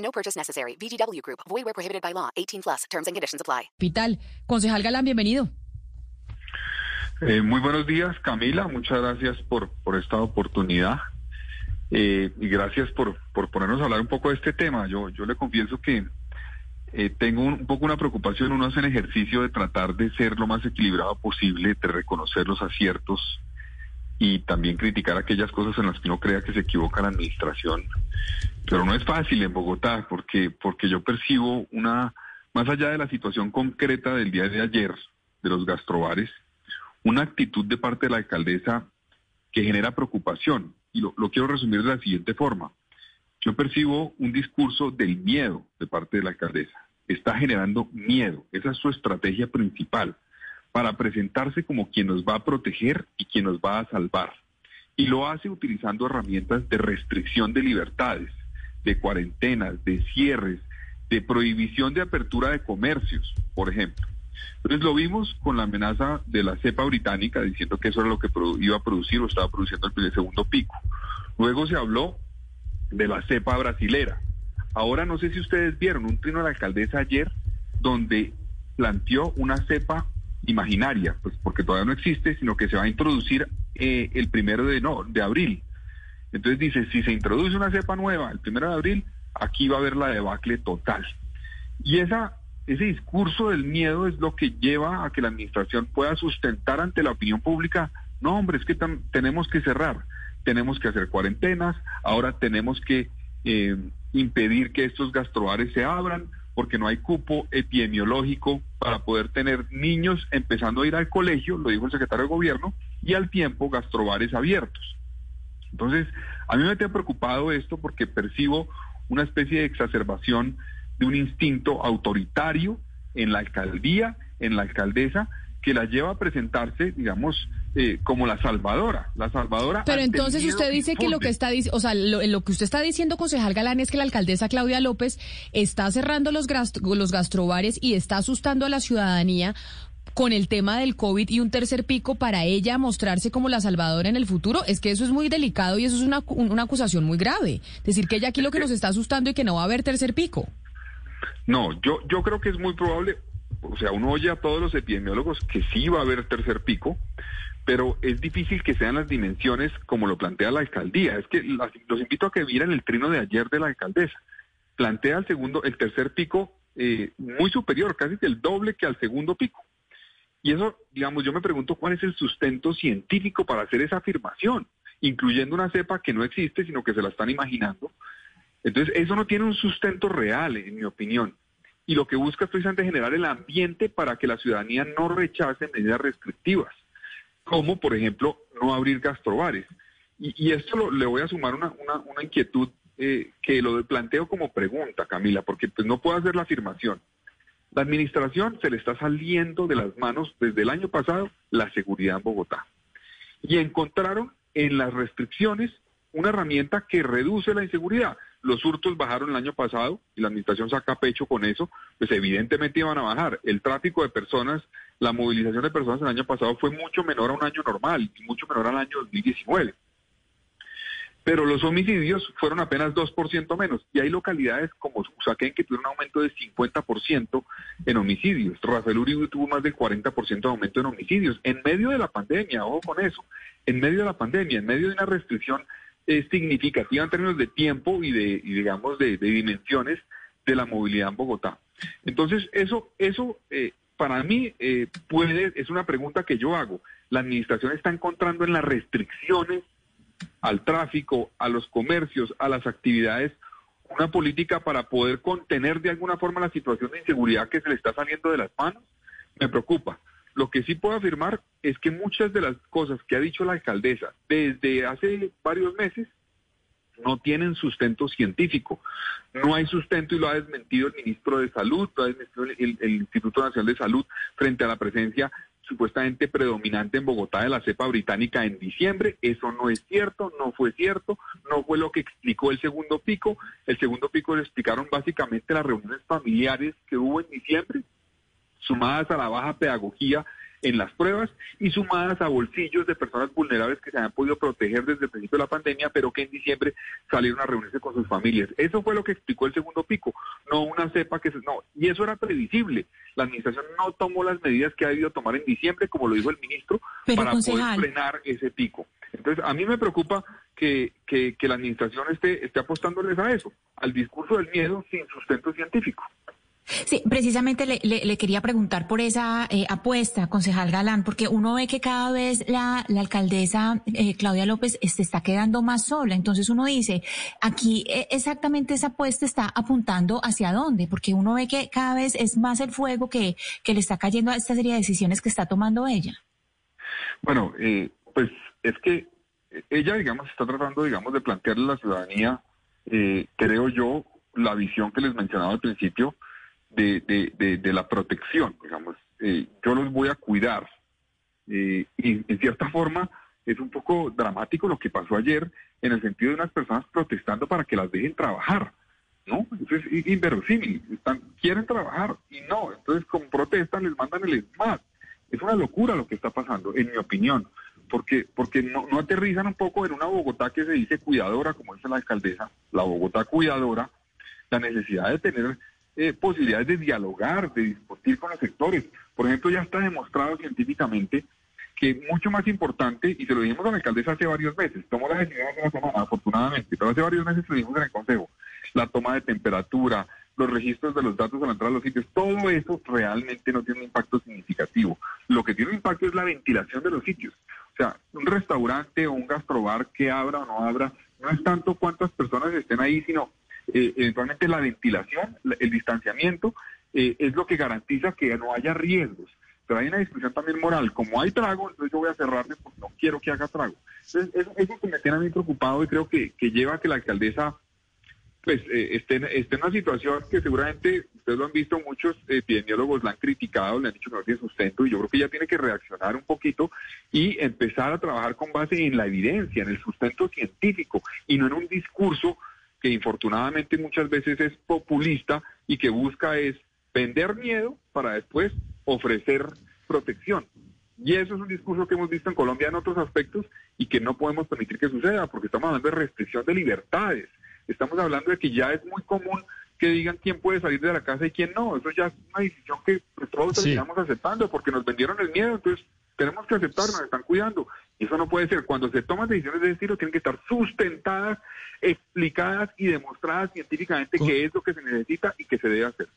No purchase necessary. VGW Group. Void where prohibited by law. 18 plus. Terms and conditions apply. Hospital. Concejal Galán, bienvenido. Eh, muy buenos días, Camila. Muchas gracias por, por esta oportunidad. Eh, y gracias por, por ponernos a hablar un poco de este tema. Yo, yo le confieso que eh, tengo un, un, poco una preocupación. Uno hace el ejercicio de tratar de ser lo más equilibrado posible, de reconocer los aciertos y también criticar aquellas cosas en las que uno crea que se equivoca la administración. Pero no es fácil en Bogotá porque, porque yo percibo una, más allá de la situación concreta del día de ayer, de los gastrobares, una actitud de parte de la alcaldesa que genera preocupación. Y lo, lo quiero resumir de la siguiente forma. Yo percibo un discurso del miedo de parte de la alcaldesa. Está generando miedo. Esa es su estrategia principal para presentarse como quien nos va a proteger y quien nos va a salvar. Y lo hace utilizando herramientas de restricción de libertades, de cuarentenas, de cierres, de prohibición de apertura de comercios, por ejemplo. Entonces lo vimos con la amenaza de la cepa británica, diciendo que eso era lo que iba a producir o estaba produciendo el segundo pico. Luego se habló de la cepa brasilera. Ahora no sé si ustedes vieron un trino de la alcaldesa ayer donde planteó una cepa imaginaria, pues porque todavía no existe, sino que se va a introducir eh, el primero de, no, de abril. Entonces dice, si se introduce una cepa nueva el primero de abril, aquí va a haber la debacle total. Y esa, ese discurso del miedo es lo que lleva a que la administración pueda sustentar ante la opinión pública, no hombre, es que tenemos que cerrar, tenemos que hacer cuarentenas, ahora tenemos que eh, impedir que estos gastrobares se abran, porque no hay cupo epidemiológico para poder tener niños empezando a ir al colegio, lo dijo el secretario de gobierno, y al tiempo gastrobares abiertos. Entonces, a mí me tiene preocupado esto porque percibo una especie de exacerbación de un instinto autoritario en la alcaldía, en la alcaldesa, que la lleva a presentarse, digamos, eh, como la salvadora, la salvadora. Pero entonces usted dice que lo que está o sea, lo, lo, que usted está diciendo, concejal Galán, es que la alcaldesa Claudia López está cerrando los, los gastrobares y está asustando a la ciudadanía con el tema del COVID y un tercer pico para ella mostrarse como la salvadora en el futuro, es que eso es muy delicado y eso es una, una acusación muy grave. Decir que ella aquí lo que nos está asustando y que no va a haber tercer pico. No, yo, yo creo que es muy probable, o sea, uno oye a todos los epidemiólogos que sí va a haber tercer pico, pero es difícil que sean las dimensiones como lo plantea la alcaldía. Es que los invito a que miren el trino de ayer de la alcaldesa. Plantea el segundo, el tercer pico eh, muy superior, casi el doble que al segundo pico. Y eso, digamos, yo me pregunto cuál es el sustento científico para hacer esa afirmación, incluyendo una cepa que no existe, sino que se la están imaginando. Entonces, eso no tiene un sustento real, en mi opinión y lo que busca es precisamente generar el ambiente para que la ciudadanía no rechace medidas restrictivas, como por ejemplo no abrir gastrobares. Y, y esto lo, le voy a sumar una, una, una inquietud eh, que lo planteo como pregunta, Camila, porque pues no puedo hacer la afirmación. La administración se le está saliendo de las manos desde el año pasado la seguridad en Bogotá. Y encontraron en las restricciones una herramienta que reduce la inseguridad. Los hurtos bajaron el año pasado y la administración saca pecho con eso, pues evidentemente iban a bajar. El tráfico de personas, la movilización de personas el año pasado fue mucho menor a un año normal y mucho menor al año 2019. Pero los homicidios fueron apenas 2% menos. Y hay localidades como Usaquén que tuvieron un aumento de 50% en homicidios. Rafael Uribe tuvo más del 40% de aumento en homicidios. En medio de la pandemia, ojo con eso, en medio de la pandemia, en medio de una restricción es significativa en términos de tiempo y de, y digamos, de, dimensiones de la movilidad en Bogotá. Entonces, eso, eso eh, para mí eh, puede, es una pregunta que yo hago. La administración está encontrando en las restricciones al tráfico, a los comercios, a las actividades, una política para poder contener de alguna forma la situación de inseguridad que se le está saliendo de las manos. Me preocupa. Lo que sí puedo afirmar es que muchas de las cosas que ha dicho la alcaldesa desde hace varios meses no tienen sustento científico. No hay sustento y lo ha desmentido el ministro de Salud, lo ha desmentido el, el Instituto Nacional de Salud frente a la presencia supuestamente predominante en Bogotá de la cepa británica en diciembre. Eso no es cierto, no fue cierto, no fue lo que explicó el segundo pico. El segundo pico le explicaron básicamente las reuniones familiares que hubo en diciembre, sumadas a la baja pedagogía en las pruebas y sumadas a bolsillos de personas vulnerables que se han podido proteger desde el principio de la pandemia, pero que en diciembre salieron a reunirse con sus familias. Eso fue lo que explicó el segundo pico, no una cepa que se... No, y eso era previsible. La administración no tomó las medidas que ha debido tomar en diciembre, como lo dijo el ministro, para poder frenar ese pico. Entonces, a mí me preocupa que, que, que la administración esté, esté apostándoles a eso, al discurso del miedo sin sustento científico. Sí, precisamente le, quería preguntar por esa eh, apuesta, concejal Galán, porque uno ve que cada vez la, la alcaldesa eh, Claudia López se está quedando más sola. Entonces uno dice, aquí eh, exactamente esa apuesta está apuntando hacia dónde, porque uno ve que cada vez es más el fuego que, que le está cayendo a esta serie de decisiones que está tomando ella. Bueno, pues es que ella, digamos, está tratando, digamos, de plantearle a la ciudadanía, creo yo, la visión que les mencionaba al principio, de, de, la protección, digamos. Eh, yo los voy a cuidar. Eh, y en cierta forma es un poco dramático lo que pasó ayer en el sentido de unas personas protestando para que las dejen trabajar. ¿no? Entonces, es inverosímil. Están, quieren trabajar y no. Entonces, como protestan, les mandan el ESMAD. Es una locura lo que está pasando, en mi opinión, porque, porque no, no aterrizan un poco en una Bogotá que se dice cuidadora, como dice la alcaldesa, la Bogotá cuidadora, la necesidad de tener eh, posibilidades de dialogar, de discutir con los sectores. Por ejemplo, ya está demostrado científicamente que mucho más importante, y se lo dijimos a la alcaldesa hace varios meses, tomó la decisión hace una semana, afortunadamente, pero hace varios meses lo dijimos en el Consejo, la toma de temperatura, los registros de los datos al entrar a los sitios, todo eso realmente no tiene un impacto significativo. Lo que tiene un impacto es la ventilación de los sitios. O sea, un restaurante o un gastrobar que abra o no abra, no es tanto cuántas personas estén ahí, sino eh, eventualmente la ventilación, el distanciamiento, eh, es lo que garantiza que no haya riesgos. Pero hay una discusión también moral. Como hay trago, entonces yo voy a cerrarme porque no quiero que haga trago. Entonces, eso, eso que me tiene a mí preocupado y creo que, lleva a que la alcaldesa pues eh, esté, esté, en una situación que seguramente ustedes lo han visto, muchos epidemiólogos la han criticado, le han dicho que no tiene sustento y yo creo que ella tiene que reaccionar un poquito y empezar a trabajar con base en la evidencia, en el sustento científico y no en un discurso que infortunadamente muchas veces es populista y que busca es vender miedo para después ofrecer protección. Y eso es un discurso que hemos visto en Colombia en otros aspectos y que no podemos permitir que suceda, porque estamos hablando de restricción de libertades. Estamos hablando de que ya es muy común que digan quién puede salir de la casa y quién no. Eso ya es una decisión que todos terminamos aceptando porque nos vendieron el miedo. Entonces, tenemos que aceptar, nos están cuidando. Y eso no puede ser. Cuando se toman decisiones de ese estilo, tienen que estar sustentadas, explicadas y demostradas científicamente qué es lo que se necesita y qué se debe hacer.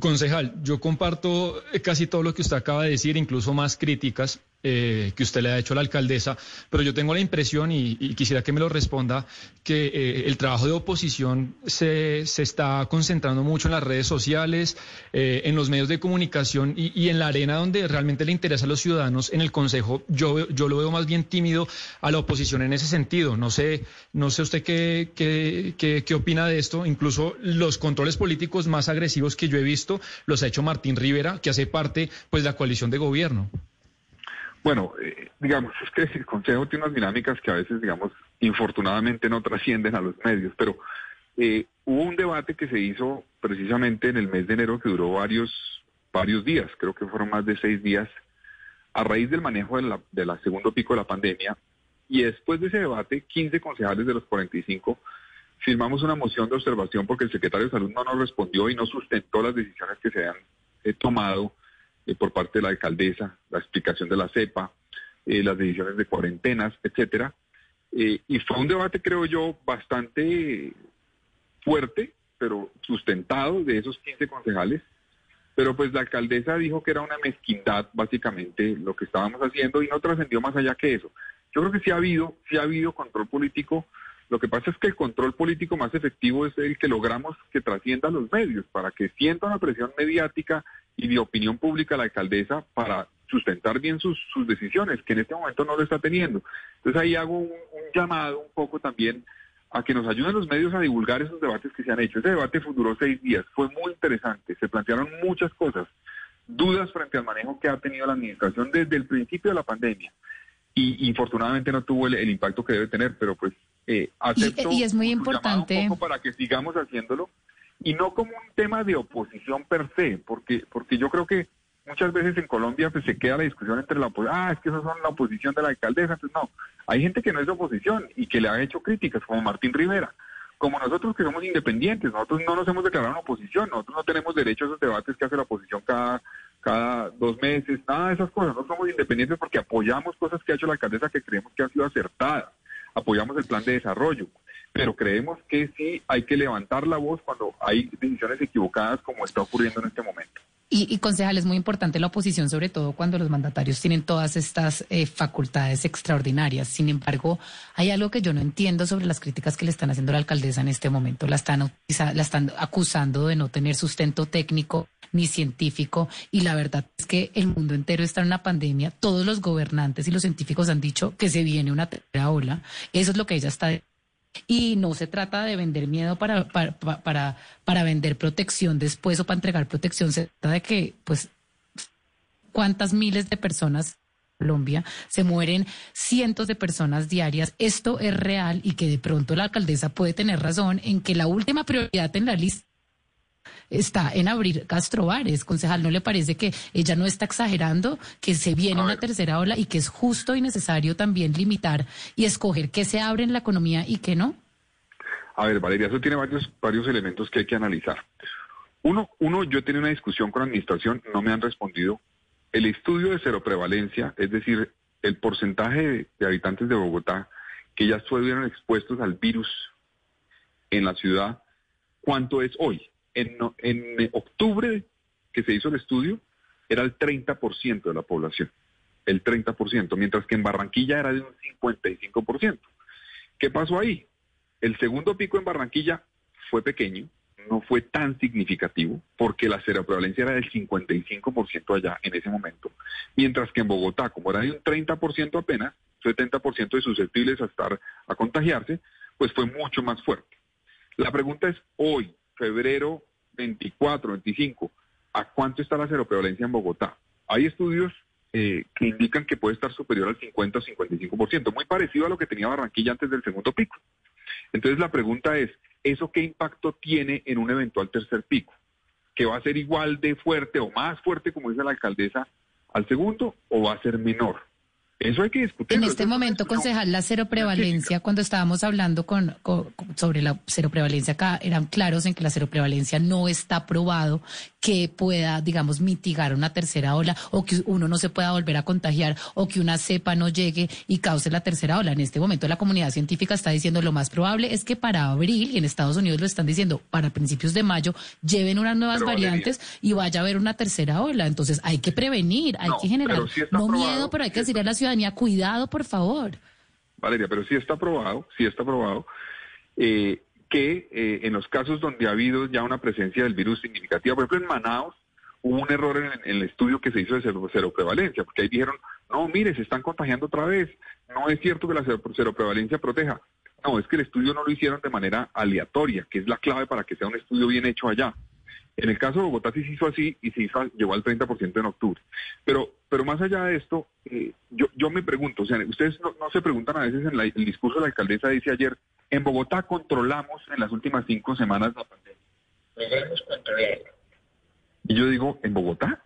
Concejal, yo comparto casi todo lo que usted acaba de decir, incluso más críticas eh, que usted le ha hecho a la alcaldesa, pero yo tengo la impresión, y, quisiera que me lo responda, que eh, el trabajo de oposición se, se, está concentrando mucho en las redes sociales, eh, en los medios de comunicación y, en la arena donde realmente le interesa a los ciudadanos. En el Consejo, yo, yo lo veo más bien tímido a la oposición en ese sentido. No sé, no sé usted qué, qué, qué, qué opina de esto. Incluso los controles políticos más agresivos que yo he visto los ha hecho Martín Rivera, que hace parte pues de la coalición de gobierno. Bueno, eh, digamos, es que el Consejo tiene unas dinámicas que a veces, digamos, infortunadamente no trascienden a los medios, pero eh, hubo un debate que se hizo precisamente en el mes de enero que duró varios, varios días, creo que fueron más de seis días, a raíz del manejo de la, de la segundo pico de la pandemia, y después de ese debate, 15 concejales de los 45 firmamos una moción de observación porque el secretario de Salud no nos respondió y no sustentó las decisiones que se han eh, tomado eh, por parte de la alcaldesa, la explicación de la cepa, eh, las decisiones de cuarentenas, etcétera. Y fue un debate, creo yo, bastante fuerte, pero sustentado de esos 15 concejales. Pero pues la alcaldesa dijo que era una mezquindad, básicamente, lo que estábamos haciendo y no trascendió más allá que eso. Yo creo que sí ha habido, sí ha habido control político. Lo que pasa es que el control político más efectivo es el que logramos que trascienda los medios, para que sienta una presión mediática y de opinión pública la alcaldesa para sustentar bien sus, sus decisiones, que en este momento no lo está teniendo. Entonces ahí hago un, llamado un poco también a que nos ayuden los medios a divulgar esos debates que se han hecho. Ese debate duró seis días, fue muy interesante, se plantearon muchas cosas, dudas frente al manejo que ha tenido la administración desde el principio de la pandemia. Y infortunadamente no tuvo el, impacto que debe tener, pero pues eh, acepto y, es muy importante un poco para que sigamos haciéndolo y no como un tema de oposición per se, porque porque yo creo que muchas veces en Colombia pues, se queda la discusión entre la oposición, ah, es que esos son la oposición de la alcaldesa, pues no, hay gente que no es oposición y que le ha hecho críticas, como Martín Rivera, como nosotros que somos independientes, nosotros no nos hemos declarado en oposición, nosotros no tenemos derecho a esos debates que hace la oposición cada, cada dos meses, nada de esas cosas, no somos independientes porque apoyamos cosas que ha hecho la alcaldesa que creemos que han sido acertadas, apoyamos el plan de desarrollo, pero creemos que sí hay que levantar la voz cuando hay decisiones equivocadas como está ocurriendo en este momento. Y, concejal, es muy importante la oposición, sobre todo cuando los mandatarios tienen todas estas eh, facultades extraordinarias. Sin embargo, hay algo que yo no entiendo sobre las críticas que le están haciendo la alcaldesa en este momento. La están, la están acusando de no tener sustento técnico ni científico y la verdad es que el mundo entero está en una pandemia. Todos los gobernantes y los científicos han dicho que se viene una tercera ola. Eso es lo que ella está y no se trata de vender miedo para, para, para, para vender protección después o para entregar protección, se trata de que, pues, cuántas miles de personas Colombia se mueren cientos de personas diarias. Esto es real y que de pronto la alcaldesa puede tener razón en que la última prioridad en la lista está en abrir gastrobares. Concejal, ¿no le parece que ella no está exagerando, que se viene una tercera ola y que es justo y necesario también limitar y escoger qué se abre en la economía y qué no? A ver, Valeria, eso tiene varios, varios elementos que hay que analizar. Uno, uno, yo he tenido una discusión con la administración, no me han respondido. El estudio de cero prevalencia, es decir, el porcentaje de, de habitantes de Bogotá que ya estuvieron expuestos al virus en la ciudad, ¿cuánto es hoy? En, octubre que se hizo el estudio, era el 30% de la población, el 30%, mientras que en Barranquilla era de un 55%. ¿Qué pasó ahí? El segundo pico en Barranquilla fue pequeño, no fue tan significativo, porque la seroprevalencia era del 55% allá en ese momento, mientras que en Bogotá, como era de un 30% apenas, 70% de susceptibles a estar a contagiarse, pues fue mucho más fuerte. La pregunta es hoy, febrero 24, 25, ¿a cuánto está la seroprevalencia en Bogotá? Hay estudios eh, que indican que puede estar superior al 50 o 55%, muy parecido a lo que tenía Barranquilla antes del segundo pico. Entonces la pregunta es, ¿eso qué impacto tiene en un eventual tercer pico? ¿Que va a ser igual de fuerte o más fuerte, como dice la alcaldesa, al segundo o va a ser menor? Eso hay que discutir. En este momento, concejal, la cero prevalencia, cuando estábamos hablando con, sobre la cero prevalencia acá, eran claros en que la cero prevalencia no está probado que pueda, digamos, mitigar una tercera ola o que uno no se pueda volver a contagiar o que una cepa no llegue y cause la tercera ola. En este momento la comunidad científica está diciendo lo más probable es que para abril, y en Estados Unidos lo están diciendo, para principios de mayo, lleven unas nuevas variantes y vaya a haber una tercera ola. Entonces hay que prevenir, hay que generar, no miedo, pero hay que decirle a la ciudad cuidado, por favor. Valeria, pero sí está aprobado, sí está aprobado, eh, que eh, en los casos donde ha habido ya una presencia del virus significativa, por ejemplo en Manaus, hubo un error en, el estudio que se hizo de cero, prevalencia, porque ahí dijeron, no, mire, se están contagiando otra vez, no es cierto que la cero, prevalencia proteja. No, es que el estudio no lo hicieron de manera aleatoria, que es la clave para que sea un estudio bien hecho allá. En el caso de Bogotá sí se hizo así y se hizo, llegó al 30% en octubre. Pero, pero más allá de esto, eh, yo, yo me pregunto, o sea, ustedes no, se preguntan a veces en el discurso de la alcaldesa dice ayer, en Bogotá controlamos en las últimas cinco semanas la pandemia. Logramos controlarla. Y yo digo, ¿en Bogotá?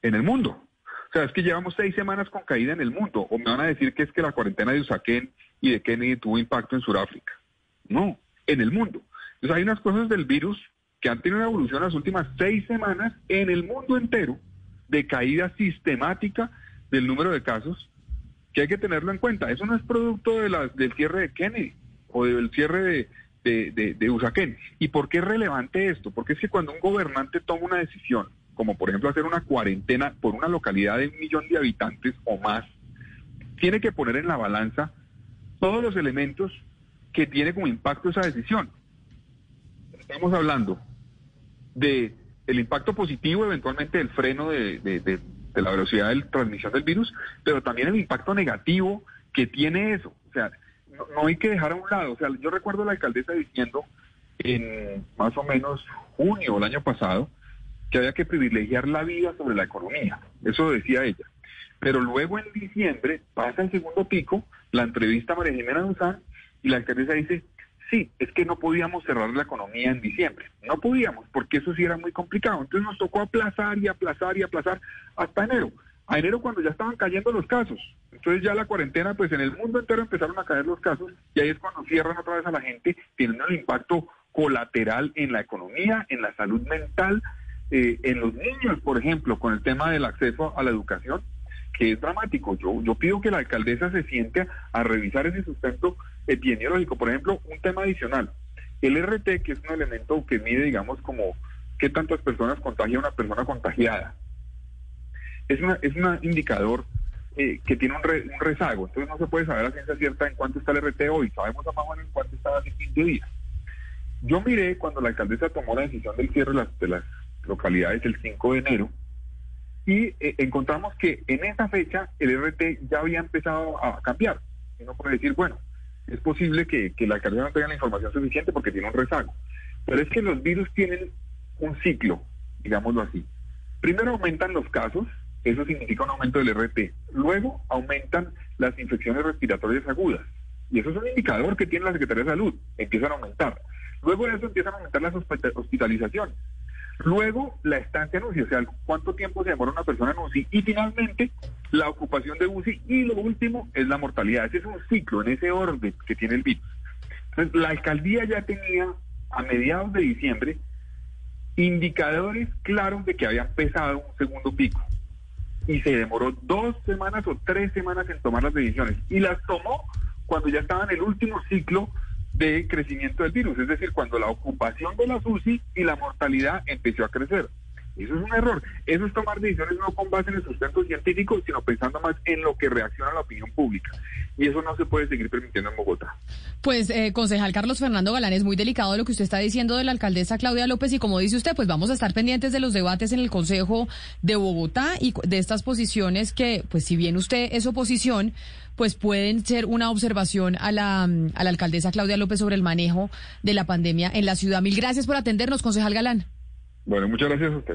¿En el mundo? O sea, es que llevamos seis semanas con caída en el mundo. O me van a decir que es que la cuarentena de Usaquén y de Kennedy tuvo impacto en Sudáfrica. No, en el mundo. Entonces hay unas cosas del virus que han tenido una evolución las últimas seis semanas en el mundo entero de caída sistemática del número de casos, que hay que tenerlo en cuenta. Eso no es producto de del cierre de Kennedy o del cierre de, de, de, Usaquén. ¿Y por qué es relevante esto? Porque es que cuando un gobernante toma una decisión, como por ejemplo hacer una cuarentena por una localidad de un millón de habitantes o más, tiene que poner en la balanza todos los elementos que tiene como impacto esa decisión. Estamos hablando de el impacto positivo eventualmente del freno de, la velocidad de transmisión del virus, pero también el impacto negativo que tiene eso. O sea, no, hay que dejar a un lado. O sea, yo recuerdo a la alcaldesa diciendo en más o menos junio del año pasado que había que privilegiar la vida sobre la economía. Eso decía ella. Pero luego en diciembre pasa el segundo pico, la entrevista a María Jimena y la alcaldesa dice, sí, es que no podíamos cerrar la economía en diciembre. No podíamos, porque eso sí era muy complicado. Entonces nos tocó aplazar y aplazar y aplazar hasta enero. A enero cuando ya estaban cayendo los casos. Entonces ya la cuarentena, pues en el mundo entero empezaron a caer los casos y ahí es cuando cierran otra vez a la gente, teniendo el impacto colateral en la economía, en la salud mental, eh, en los niños, por ejemplo, con el tema del acceso a la educación, que es dramático. Yo, yo pido que la alcaldesa se siente a revisar ese sustento epidemiológico. Por ejemplo, un tema adicional, el RT, que es un elemento que mide, digamos, como qué tantas personas contagia una persona contagiada. Es, una, es un indicador eh, que tiene un, rezago, entonces no se puede saber a ciencia cierta en cuánto está el RT hoy, sabemos a más o menos en cuánto estaba hace 15 días. Yo miré cuando la alcaldesa tomó la decisión del cierre de las, de las localidades el 5 de enero y eh, encontramos que en esa fecha el RT ya había empezado a cambiar. Y uno puede decir, bueno, es posible que, que la alcaldesa no tenga la información suficiente porque tiene un rezago. Pero es que los virus tienen un ciclo, digámoslo así. Primero aumentan los casos, eso significa un aumento del RT. Luego aumentan las infecciones respiratorias agudas. Y eso es un indicador que tiene la Secretaría de Salud. Empiezan a aumentar. Luego de eso empiezan a aumentar las hospitalizaciones. Luego la estancia en UCI, o sea, cuánto tiempo se demora una persona en UCI. Y finalmente la ocupación de UCI. Y lo último es la mortalidad. Ese es un ciclo en ese orden que tiene el virus. Entonces, la alcaldía ya tenía a mediados de diciembre indicadores claros de que había empezado un segundo pico y se demoró dos semanas o tres semanas en tomar las decisiones. Y las tomó cuando ya estaba en el último ciclo de crecimiento del virus, es decir, cuando la ocupación de la UCI y la mortalidad empezó a crecer. Eso es un error. Eso es tomar decisiones no con base en el sustento científico, sino pensando más en lo que reacciona la opinión pública. Y eso no se puede seguir permitiendo en Bogotá. Pues, eh, concejal Carlos Fernando Galán, es muy delicado lo que usted está diciendo de la alcaldesa Claudia López y como dice usted, pues vamos a estar pendientes de los debates en el Consejo de Bogotá y de estas posiciones que, pues si bien usted es oposición, pues pueden ser una observación a la, a la alcaldesa Claudia López sobre el manejo de la pandemia en la ciudad. Mil gracias por atendernos, concejal Galán. Bueno, muchas gracias a usted.